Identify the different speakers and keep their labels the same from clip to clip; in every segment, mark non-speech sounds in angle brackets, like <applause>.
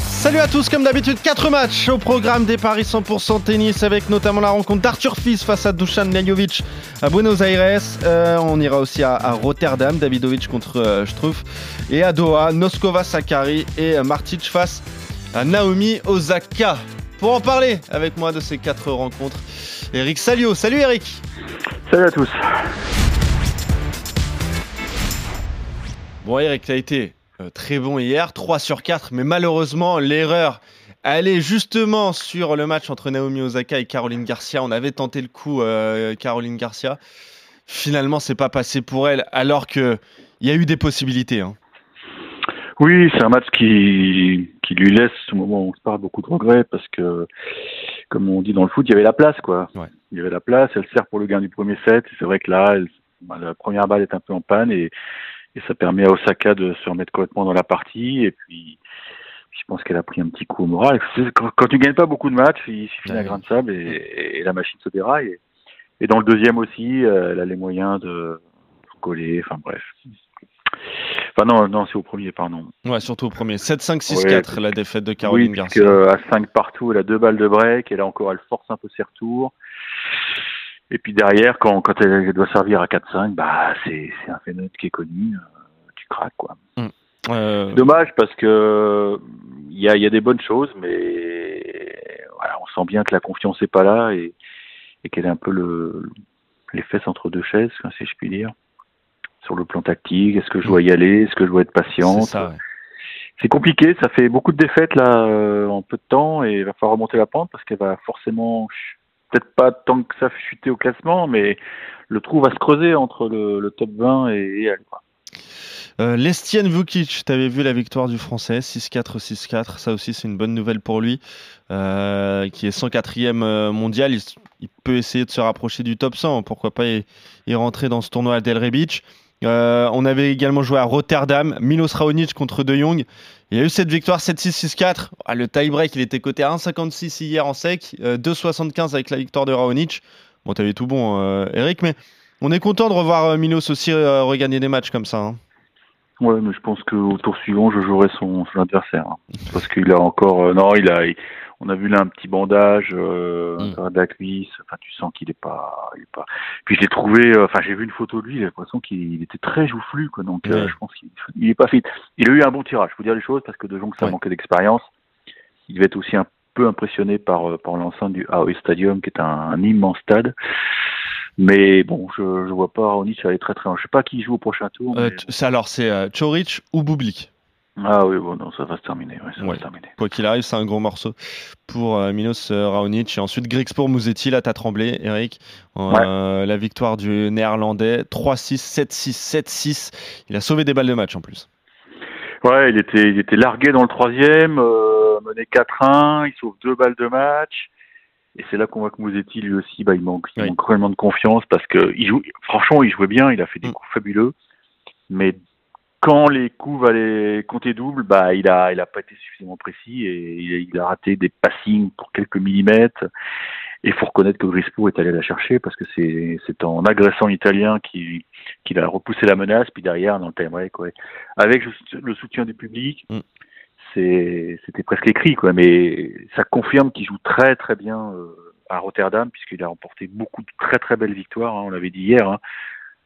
Speaker 1: Salut à tous, comme d'habitude, 4 matchs au programme des Paris 100% tennis avec notamment la rencontre d'Arthur Fils face à Dusan Lajovic à Buenos Aires. Euh, on ira aussi à, à Rotterdam, Davidovic contre euh, Struff. Et à Doha, Noskova Sakari et euh, Martic face à Naomi Osaka. Pour en parler avec moi de ces 4 rencontres, Eric Salio. Salut Eric
Speaker 2: Salut à tous.
Speaker 1: Bon Eric, t'as été très bon hier, 3 sur 4, mais malheureusement l'erreur elle est justement sur le match entre Naomi Osaka et Caroline Garcia. On avait tenté le coup euh, Caroline Garcia. Finalement, c'est pas passé pour elle, alors que il y a eu des possibilités. Hein.
Speaker 2: Oui, c'est un match qui, qui lui laisse, au moment où on se parle, beaucoup de regrets parce que, comme on dit dans le foot, il y avait la place, quoi.
Speaker 1: Ouais.
Speaker 2: Il y avait la place, elle sert pour le gain du premier set. C'est vrai que là, elle- la première balle est un peu en panne et, et ça permet à Osaka de se remettre complètement dans la partie. Et puis, je pense qu'elle a pris un petit coup au moral. Quand, quand tu gagnes pas beaucoup de matchs, il suffit d'un grain de sable et, et la machine se déraille. Et, et dans le deuxième aussi, euh, elle a les moyens de coller. Enfin bref. Enfin non, non, c'est au premier, pardon.
Speaker 1: Ouais, surtout au premier. 7-5-6-4,
Speaker 2: Ouais,
Speaker 1: la défaite de Caroline
Speaker 2: oui, puisque
Speaker 1: Garcia.
Speaker 2: euh, à 5 partout, elle a deux balles de break, et là encore, elle force un peu ses retours. Et puis derrière, quand, quand elle doit servir à 4-5, bah, c'est, un phénomène qui est connu, euh, tu craques, quoi.
Speaker 1: Euh,
Speaker 2: C'est dommage parce que il y a, il y a des bonnes choses, mais voilà, on sent bien que la confiance n'est pas là et, et qu'elle est un peu le, les fesses entre deux chaises, si je puis dire. Sur le plan tactique, est-ce que je dois y aller, est-ce que je dois être patiente?
Speaker 1: Ouais.
Speaker 2: c'est compliqué, ça fait beaucoup de défaites là euh, en peu de temps et il va falloir remonter la pente parce qu'elle va forcément, peut-être pas tant que ça chuter au classement, mais le trou va se creuser entre le, top 20 et, et elle.
Speaker 1: Euh, Lestienne Vukic, t'avais vu la victoire du français, 6-4, 6-4. Ça aussi, c'est une bonne nouvelle pour lui, euh, qui est 104e euh, mondial. Il, peut essayer de se rapprocher du top 100. Pourquoi pas y, y rentrer dans ce tournoi à Delray Beach. Euh, on avait également joué à Rotterdam, Milos Raonic contre De Jong. Il y a eu cette victoire 7-6, 6-4. Ah, le tie-break, il était coté à 1,56 hier en sec, euh, 2,75 avec la victoire de Raonic. Bon, t'avais tout bon, euh, Eric, mais on est content de revoir euh, Milos aussi regagner des matchs comme ça. hein.
Speaker 2: Ouais, mais je pense qu'au tour suivant, je jouerai son, son adversaire. hein. Parce qu'il a encore, euh, non, il a, il- on a vu là un petit bandage, euh,
Speaker 1: Mm.
Speaker 2: à la cuisse. Enfin, tu sens qu'il est pas, il est pas. Puis je l'ai trouvé, euh, enfin, j'ai vu une photo de lui, j'ai l'impression qu'il il était très joufflu, quoi. Donc, euh,
Speaker 1: Ouais.
Speaker 2: je pense qu'il il est pas fit. Il a eu un bon tirage. Faut dire les choses parce que De Jong, ça
Speaker 1: Ouais.
Speaker 2: manquait d'expérience. Il devait être aussi un peu impressionné par par l'enceinte du AOE Stadium, qui est un, un immense stade. Mais bon, je je vois pas Raonic aller très très loin. Je sais pas qui joue au prochain tour.
Speaker 1: Euh,
Speaker 2: mais-
Speaker 1: alors, c'est euh, Choric ou Bublik?
Speaker 2: Ah oui, bon, non, ça va se terminer. Ouais, ça va
Speaker 1: Ouais.
Speaker 2: se terminer.
Speaker 1: Quoi qu'il arrive, c'est un gros morceau pour euh, Milos euh, Raonic. Et ensuite, Grigspor Musetti, là, t'as tremblé, Eric. Euh, La victoire du néerlandais, 3-6, 7-6, 7-6. Il a sauvé des balles de match en plus.
Speaker 2: Ouais, il était, il était largué dans le troisième, mené 4-1, il sauve deux balles de match. Et c'est là qu'on voit que Mouzetti, lui aussi, bah, il manque, il
Speaker 1: Oui.
Speaker 2: manque cruellement de confiance parce que il joue, franchement, il jouait bien, il a fait des
Speaker 1: Mm.
Speaker 2: coups fabuleux. Mais quand les coups valaient compter double, bah, il a, il a pas été suffisamment précis et il a, il a raté des passings pour quelques millimètres. Et il faut reconnaître que Grispo est allé la chercher parce que c'est, c'est en agressant l'italien qu'il, qu'il a repoussé la menace, puis derrière, dans le time break, ouais. Avec le- le soutien du public,
Speaker 1: Mm.
Speaker 2: C'était presque écrit, quoi. Mais ça confirme qu'il joue très, très bien euh, à Rotterdam, puisqu'il a remporté beaucoup de très, très belles victoires. hein, on l'avait dit hier. Hein.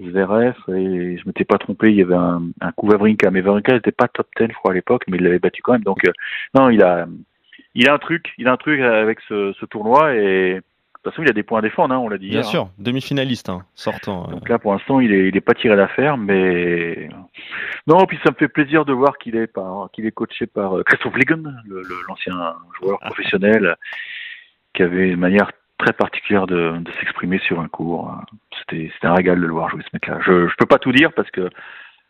Speaker 2: Zverev, et je m'étais pas trompé, il y avait un, un coup Wawrinka, mais Wawrinka n'était pas top 10, je crois, à l'époque, mais il l'avait battu quand même. Donc, euh, non, il a, il a un truc, il a un truc avec ce, ce tournoi, et de toute façon, il a des points à défendre, hein, on l'a dit
Speaker 1: Bien
Speaker 2: hier. hein.
Speaker 1: sûr, demi-finaliste, hein, sortant. euh.
Speaker 2: Donc là, pour l'instant, il est, il est pas tiré d'affaire, mais non. Puis ça me fait plaisir de voir qu'il est par, qu'il est coaché par euh, Christophe Ligon, l'ancien joueur professionnel, qui avait une manière très particulière de, de s'exprimer sur un cours. C'était, un régal de le voir jouer ce mec-là. Je, je peux pas tout dire parce que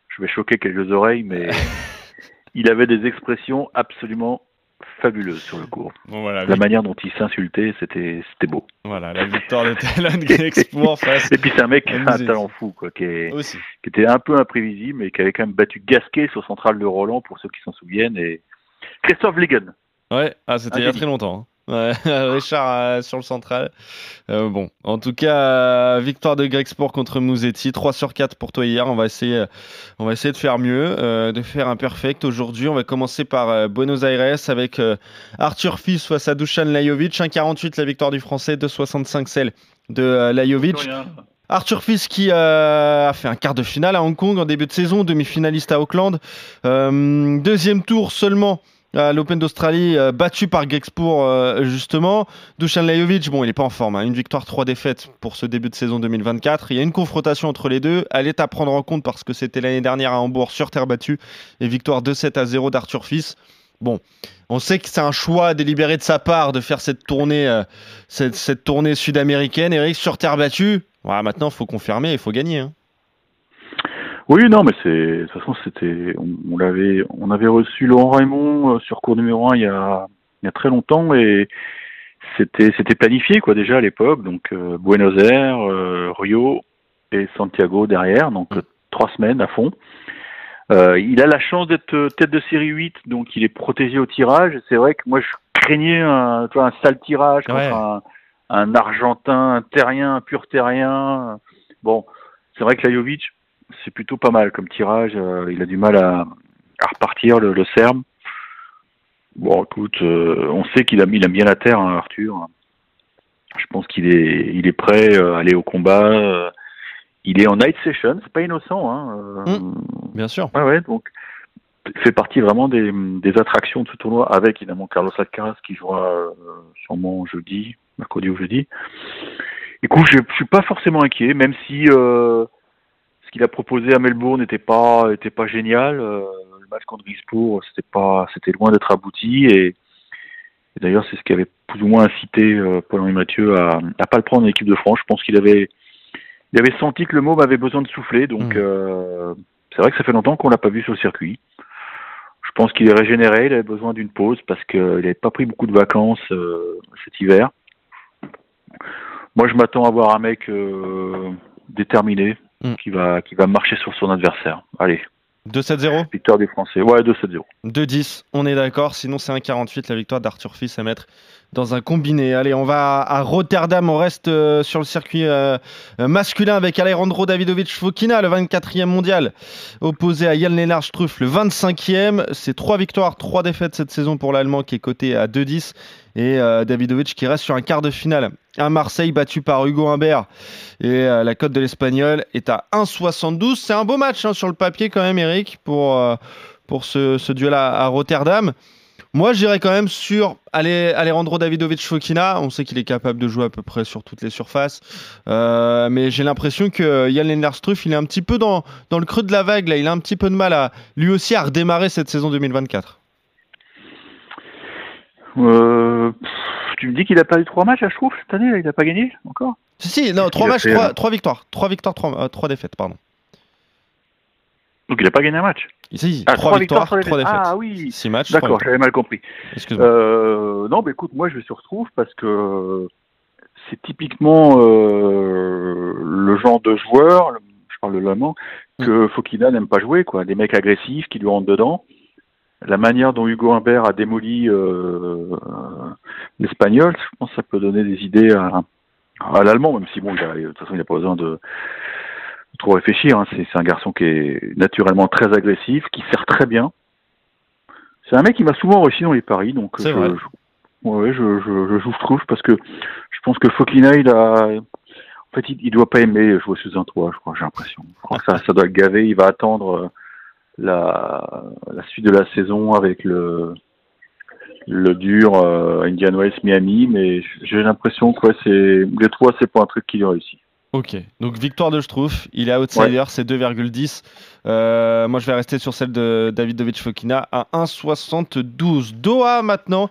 Speaker 2: je vais choquer quelques oreilles, mais <laughs> il avait des expressions absolument fabuleuse sur le cours.
Speaker 1: Bon, voilà,
Speaker 2: La manière dont il s'insultait, c'était c'était beau.
Speaker 1: voilà, la victoire de Talon Grexpoor face
Speaker 2: Et puis c'est un mec qui a un talent fou, quoi, qui, est-
Speaker 1: aussi.
Speaker 2: qui était un peu imprévisible, mais qui avait quand même battu Gasquet sur Central de Roland, pour ceux qui s'en souviennent, et Christophe Legen.
Speaker 1: Ouais, ah, c'était il y a très longtemps. hein. Ouais, <laughs> Richard euh, sur le central. Euh, bon, en tout cas, euh, victoire de Grexport contre Mouzetti, 3 sur 4 pour toi hier. On va essayer, on va essayer de faire mieux, de faire un perfect aujourd'hui. On va commencer par Buenos Aires avec Arthur Fils face à Dusan Lajovic. 1,48 la victoire du Français, 2,65 celle de Lajovic. Arthur Fils qui euh, a fait un quart de finale à Hong Kong en début de saison, demi-finaliste à Auckland. Euh, deuxième tour seulement à l'Open d'Australie, euh, battu par Grexpoor euh, justement. Dusan Lajovic, bon, il n'est pas en forme. hein. Une victoire, trois défaites pour ce début de saison 2024. Il y a une confrontation entre les deux. Elle est à prendre en compte parce que c'était l'année dernière à Hambourg sur terre battue. Et victoire 2-7 à 0 d'Arthur Fils. Bon, on sait que c'est un choix délibéré de sa part de faire cette tournée, euh, cette, tournée sud-américaine. Eric, sur terre battue, voilà, maintenant, il faut confirmer, il faut gagner. hein.
Speaker 2: Oui, non, mais c'est de toute façon c'était on, on l'avait on avait reçu Laurent Raymond euh, sur cours numéro 1 il y a il y a très longtemps et c'était c'était planifié quoi déjà à l'époque donc euh, Buenos Aires, euh, Rio et Santiago derrière donc
Speaker 1: Mm.
Speaker 2: euh, trois semaines à fond. Il a la chance d'être tête de série 8 donc il est protégé au tirage. C'est vrai que moi je craignais un tu vois, un sale tirage contre un, un Argentin, un Terrien, un pur Terrien. Bon, c'est vrai que Lajovic c'est plutôt pas mal comme tirage. euh, il a du mal à, à repartir, le, le Serbe. Bon, écoute, euh, on sait qu'il a mis, il aime bien la terre, hein, Arthur. Je pense qu'il est, il est prêt euh, à aller au combat. il est en night session, c'est pas innocent. Hein, euh,
Speaker 1: Bien sûr.
Speaker 2: Ouais, ouais, donc fait partie vraiment des, des attractions de ce tournoi, avec évidemment Carlos Alcaraz qui jouera euh, sûrement jeudi, mercredi ou jeudi. Écoute, je, je suis pas forcément inquiet, même si euh, qu'il a proposé à Melbourne n'était pas était pas génial. euh, le match contre Grisbourg, c'était pas c'était loin d'être abouti et, et d'ailleurs c'est ce qui avait plus ou moins incité euh, Paul-Henri Mathieu à, à pas le prendre en équipe de France. Je pense qu'il avait il avait senti que le môme avait besoin de souffler, donc
Speaker 1: Mhm.
Speaker 2: euh, c'est vrai que ça fait longtemps qu'on l'a pas vu sur le circuit. Je pense qu'il est régénéré, il avait besoin d'une pause parce qu'il n'avait pas pris beaucoup de vacances euh, cet hiver. Moi, je m'attends à voir un mec euh, déterminé
Speaker 1: Mm.
Speaker 2: qui va qui va marcher sur son adversaire. Allez,
Speaker 1: 2-7-0
Speaker 2: victoire des Français. Ouais, 2-7-0.
Speaker 1: 2-10, on est d'accord. Sinon, c'est un 48 la victoire d'Arthur Fils à mettre dans un combiné. Allez, on va à Rotterdam. On reste euh, sur le circuit euh, euh, masculin avec Alejandro Davidovic Fokina, le 24e mondial, opposé à Jan Lennart Struff, le 25e. C'est trois victoires, trois défaites cette saison pour l'Allemand qui est coté à 2-10. Et euh, Davidovic qui reste sur un quart de finale à Marseille, battu par Hugo Humbert. Et la cote de l'Espagnol est à 1,72. C'est un beau match hein, sur le papier quand même, Eric, pour, pour ce, ce duel à, à Rotterdam. Moi, j'irais quand même sur Ale- Alejandro Davidovic Fokina. On sait qu'il est capable de jouer à peu près sur toutes les surfaces. Euh, mais j'ai l'impression que Jan Lennart Struff, il est un petit peu dans, dans le creux de la vague. Là. Il a un petit peu de mal à lui aussi à redémarrer cette saison 2024.
Speaker 2: Euh, tu me dis qu'il a perdu trois matchs, je trouve, cette année. Il n'a pas gagné encore?
Speaker 1: Si, si, non, trois matchs,
Speaker 2: fait,
Speaker 1: trois, victoires. Trois victoires, euh, trois défaites, pardon.
Speaker 2: Donc il n'a pas gagné un match.
Speaker 1: Si,
Speaker 2: Ah,
Speaker 1: trois, victoires,
Speaker 2: trois
Speaker 1: trois défaites.
Speaker 2: Ah oui.
Speaker 1: Six matchs, trois
Speaker 2: D'accord,
Speaker 1: victoires.
Speaker 2: j'avais mal compris. Euh, non, bah écoute, moi je vais sur Trouve parce que c'est typiquement euh, le genre de joueur, je parle de l'allemand, que Fokina n'aime pas jouer, quoi. Des mecs agressifs qui lui rentrent dedans. La manière dont Hugo Humbert a démoli euh, l'espagnol, je pense que ça peut donner des idées à, à l'allemand, même si bon, il a, de toute façon, il n'a pas besoin de trop réfléchir. hein. C'est un garçon qui est naturellement très agressif, qui sert très bien. C'est un mec qui m'a souvent réussi dans les paris, donc
Speaker 1: C'est
Speaker 2: je,
Speaker 1: vrai.
Speaker 2: je- ouais, je, je, Struff parce que je pense que Fokina, il a, en fait, il, il doit pas aimer jouer sous un toit, je crois, j'ai l'impression. Je crois que ça, ça doit le gaver. Il va attendre euh, la, la suite de la saison avec le, le dur euh, Indian Wells Miami, mais j'ai l'impression que ouais, c'est les trois, c'est pas un truc qui lui réussit.
Speaker 1: Ok, donc victoire de Struff, il est outsider, c'est 2,10. Euh, moi je vais rester sur celle de Davidovic Fokina à 1,72. Doha maintenant,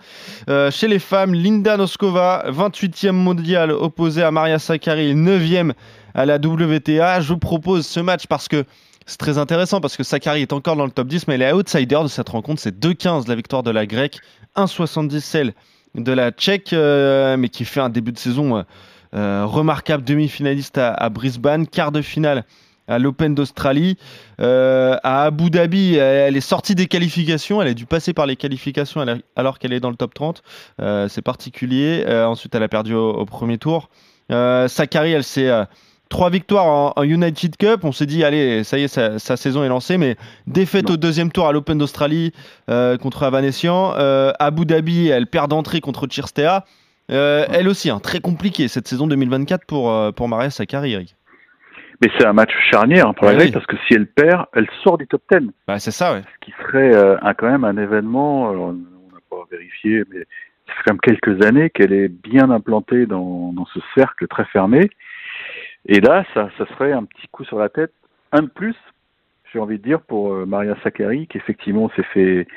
Speaker 1: euh, chez les femmes, Linda Noskova, 28e mondiale, opposée à Maria Sakkari, 9e à la WTA. Je vous propose ce match parce que c'est très intéressant, parce que Sakkari est encore dans le top 10, mais elle est outsider de cette rencontre. C'est 2,15 la victoire de la grecque 1,70 celle de la Tchèque, euh, mais qui fait un début de saison remarquable, demi-finaliste à, à Brisbane, quart de finale à l'Open d'Australie. Euh, à Abu Dhabi, elle est sortie des qualifications, elle a dû passer par les qualifications alors- qu'elle est dans le top 30. Euh, c'est particulier. Euh, ensuite, elle a perdu au, au premier tour. Euh, Sakari, elle s'est euh, trois victoires en, en United Cup. On s'est dit, allez, ça y est, sa, sa saison est lancée, mais défaite
Speaker 2: Non.
Speaker 1: au deuxième tour à l'Open d'Australie euh, contre Avanesian. Euh, Abu Dhabi, elle perd d'entrée contre Chirstea. Euh, Elle aussi, hein, très compliquée cette saison 2024 pour, euh, pour Maria Sakari, Eric.
Speaker 2: Mais c'est un match charnière hein, pour la
Speaker 1: Ouais, oui.
Speaker 2: parce que si elle perd, elle sort du top 10.
Speaker 1: Bah, c'est ça, ouais.
Speaker 2: ce qui serait euh, un, quand même un événement, alors, on n'a pas vérifié, mais ça fait quand même quelques années qu'elle est bien implantée dans, dans ce cercle très fermé. Et là, ça, ça serait un petit coup sur la tête, un de plus, j'ai envie de dire, pour euh, Maria Sakkari, qui effectivement s'est fait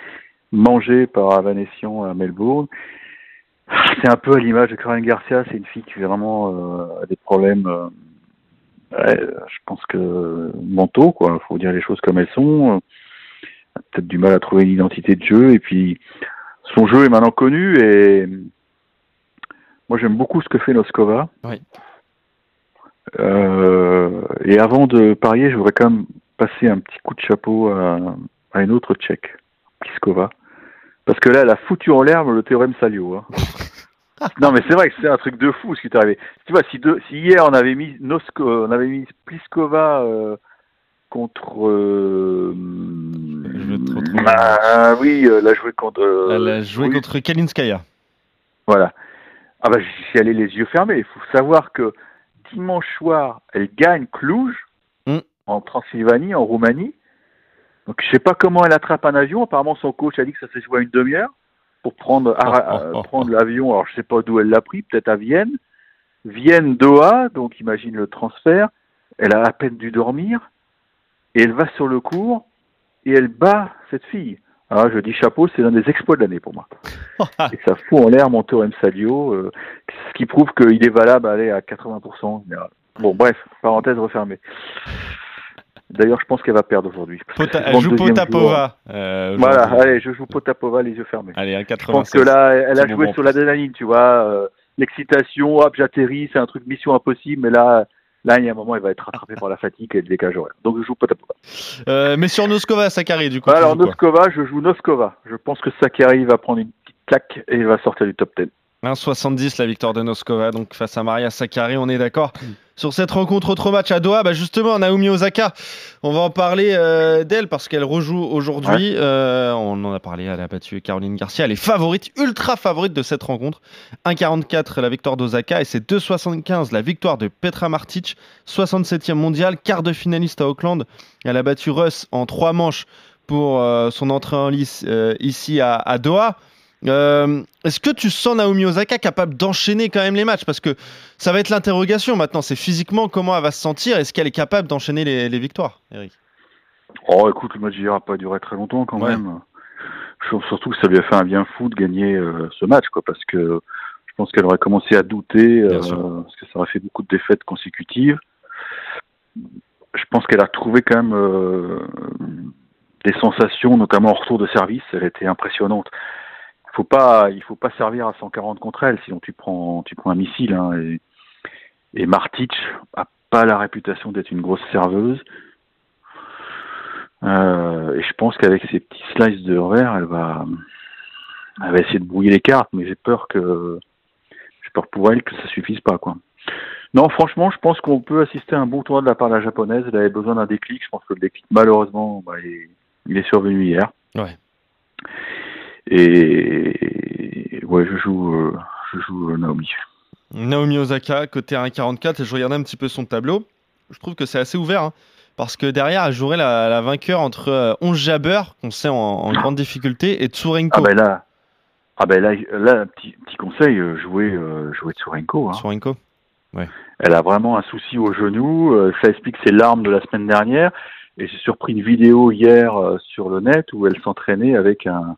Speaker 2: manger par Avanesian à Melbourne. C'est un peu à l'image de Caroline Garcia, c'est une fille qui vraiment euh, a des problèmes, euh, ouais, je pense que mentaux, quoi. Faut dire les choses comme elles sont a peut-être du mal à trouver une identité de jeu et puis son jeu est maintenant connu et moi j'aime beaucoup ce que fait Noskova.
Speaker 1: Oui.
Speaker 2: Euh, et avant de parier, je voudrais quand même passer un petit coup de chapeau à, à une autre tchèque, Pliskova. Parce que là, elle a foutu en l'air le théorème Salio. Hein. <laughs> non, mais c'est vrai que c'est un truc de fou ce qui est arrivé. Tu vois, si, hier on avait mis Nosko, on avait mis Pliskova euh, contre. euh,
Speaker 1: Je vais te retrouver.
Speaker 2: ah oui, euh, elle a joué contre. euh,
Speaker 1: Elle a joué
Speaker 2: oui,
Speaker 1: contre Kalinskaya.
Speaker 2: Voilà. Ah bah j'y allais les yeux fermés. Il faut savoir que dimanche soir, elle gagne Cluj
Speaker 1: Mm.
Speaker 2: en Transylvanie, en Roumanie. Donc je sais pas comment elle attrape un avion. Apparemment son coach a dit que ça s'est joué à une demi-heure pour prendre à- à- <laughs> prendre l'avion. Alors je sais pas d'où elle l'a pris, peut-être à Vienne. Vienne Doha, donc imagine le transfert. Elle a à peine dû dormir et elle va sur le cours et elle bat cette fille. Alors je dis chapeau, c'est l'un des exploits de l'année pour moi <laughs> et ça fout en l'air mon théorème Salio, euh, ce qui prouve qu'il est valable à 80% en général. Bon, bref, parenthèse refermée. D'ailleurs, je pense qu'elle va perdre aujourd'hui.
Speaker 1: elle
Speaker 2: le
Speaker 1: joue. Potapova. euh,
Speaker 2: Voilà, allez, je joue Potapova les yeux fermés.
Speaker 1: Allez, à
Speaker 2: Je pense
Speaker 1: 96.
Speaker 2: que là, elle a joué sur
Speaker 1: plus.
Speaker 2: l'adrénaline, tu vois. euh, L'excitation, hop, j'atterris, c'est un truc mission impossible, mais là, là, il y a un moment, elle va être rattrapée par la fatigue et le décalage horaire. Donc, je joue Potapova.
Speaker 1: Euh, mais sur Noskova, Sakari, du coup.
Speaker 2: Alors, Noskova, je joue Noskova. Je pense que Sakari va prendre une petite claque et va sortir du top 10.
Speaker 1: 1,70 la victoire de Noskova, donc face à Maria Sakkari, on est d'accord. Sur cette rencontre, autre match à Doha, bah justement, Naomi Osaka, on va en parler euh, d'elle parce qu'elle rejoue aujourd'hui. Euh, on en a parlé, elle a battu Caroline Garcia, elle est favorite, ultra favorite de cette rencontre. 1,44 la victoire d'Osaka et c'est 2,75 la victoire de Petra Martic, 67e mondial, quart de finaliste à Auckland. Elle a battu Russ en trois manches pour euh, son entrée en lice ici à, à Doha. Euh, Est-ce que tu sens Naomi Osaka capable d'enchaîner quand même les matchs? Parce que ça va être l'interrogation maintenant. C'est physiquement comment elle va se sentir. Est-ce qu'elle est capable d'enchaîner les, les victoires, Eric?
Speaker 2: Oh, écoute, le match n'a pas duré très longtemps quand
Speaker 1: Ouais.
Speaker 2: même. Je trouve surtout que ça lui a fait un bien fou de gagner euh, ce match, quoi, parce que je pense qu'elle aurait commencé à douter, euh, parce que ça aurait fait beaucoup de défaites consécutives. Je pense qu'elle a trouvé quand même des sensations, notamment en retour de service. Elle était impressionnante. Faut pas, il faut pas servir à 140 contre elle, sinon tu prends, tu prends un missile. Hein, et, et Martic a pas la réputation d'être une grosse serveuse. Euh, et je pense qu'avec ces petits slices de revers, elle va, elle va essayer de brouiller les cartes, mais j'ai peur que, j'ai peur pour elle que ça suffise pas, quoi. Non, franchement, je pense qu'on peut assister à un bon tournoi de la part de la japonaise. Elle avait besoin d'un déclic. Je pense que le déclic, malheureusement, bah, il, est, il est survenu hier.
Speaker 1: Ouais.
Speaker 2: Et ouais, je joue, euh, je joue euh, Naomi.
Speaker 1: Naomi Osaka, côté 1,44. Et je regardais un petit peu son tableau. Je trouve que c'est assez ouvert. hein, parce que derrière, elle jouerait la, la vainqueur entre euh, 11 Jabber, qu'on sait en, en grande difficulté, et Tsurenko.
Speaker 2: Ah ben là, ah ben là, là, petit, petit conseil, euh, jouer, euh, jouer Tsurenko. Hein.
Speaker 1: Tsurenko.
Speaker 2: Elle a vraiment un souci au genou. euh, ça explique ses larmes de la semaine dernière. Et j'ai surpris une vidéo hier euh, sur le net où elle s'entraînait avec un,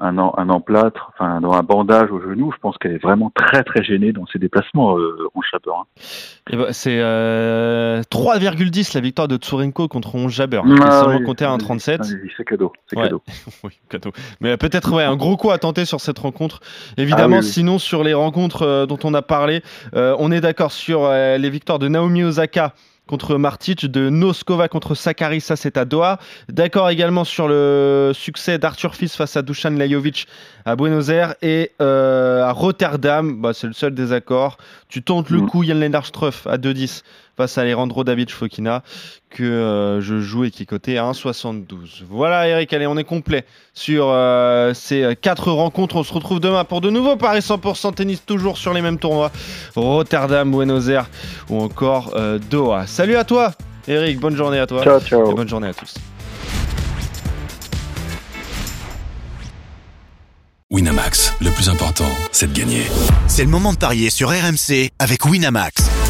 Speaker 2: un, en- un emplâtre, enfin dans un bandage au genou. Je pense qu'elle est vraiment très très gênée dans ses déplacements, euh, Ronge Jabber. hein.
Speaker 1: Bah, c'est euh, 3,10 la victoire de Tsurenko contre 11 Jabber, est
Speaker 2: Ah
Speaker 1: seulement
Speaker 2: oui,
Speaker 1: compté à
Speaker 2: oui,
Speaker 1: 1,37.
Speaker 2: oui, C'est cadeau, c'est
Speaker 1: Ouais.
Speaker 2: cadeau. <laughs>
Speaker 1: Oui, cadeau. Mais peut-être ouais, un gros coup à tenter sur cette rencontre. Évidemment,
Speaker 2: Ah oui,
Speaker 1: sinon sur les rencontres euh, dont on a parlé, euh, on est d'accord sur euh, les victoires de Naomi Osaka contre Martic, de Noskova contre Sakari, ça c'est à Doha. D'accord également sur le succès d'Arthur Fils face à Dusan Lajovic à Buenos Aires et euh, à Rotterdam, bah, c'est le seul désaccord. Tu tentes le
Speaker 2: Mm.
Speaker 1: coup Yann Lennart Struff à 2-10 face à Alejandro David Fokina que euh, je joue et qui est coté à 1,72. Voilà Eric, allez on est complet sur euh, ces euh, quatre rencontres. On se retrouve demain pour de nouveaux paris 100% tennis, toujours sur les mêmes tournois. Rotterdam, Buenos Aires ou encore euh, Doha. Salut à toi Eric, bonne journée à toi.
Speaker 2: Ciao,
Speaker 1: Et
Speaker 2: ciao.
Speaker 1: bonne journée à tous.
Speaker 3: Winamax, le plus important, c'est de gagner.
Speaker 4: C'est le moment de parier sur RMC avec Winamax.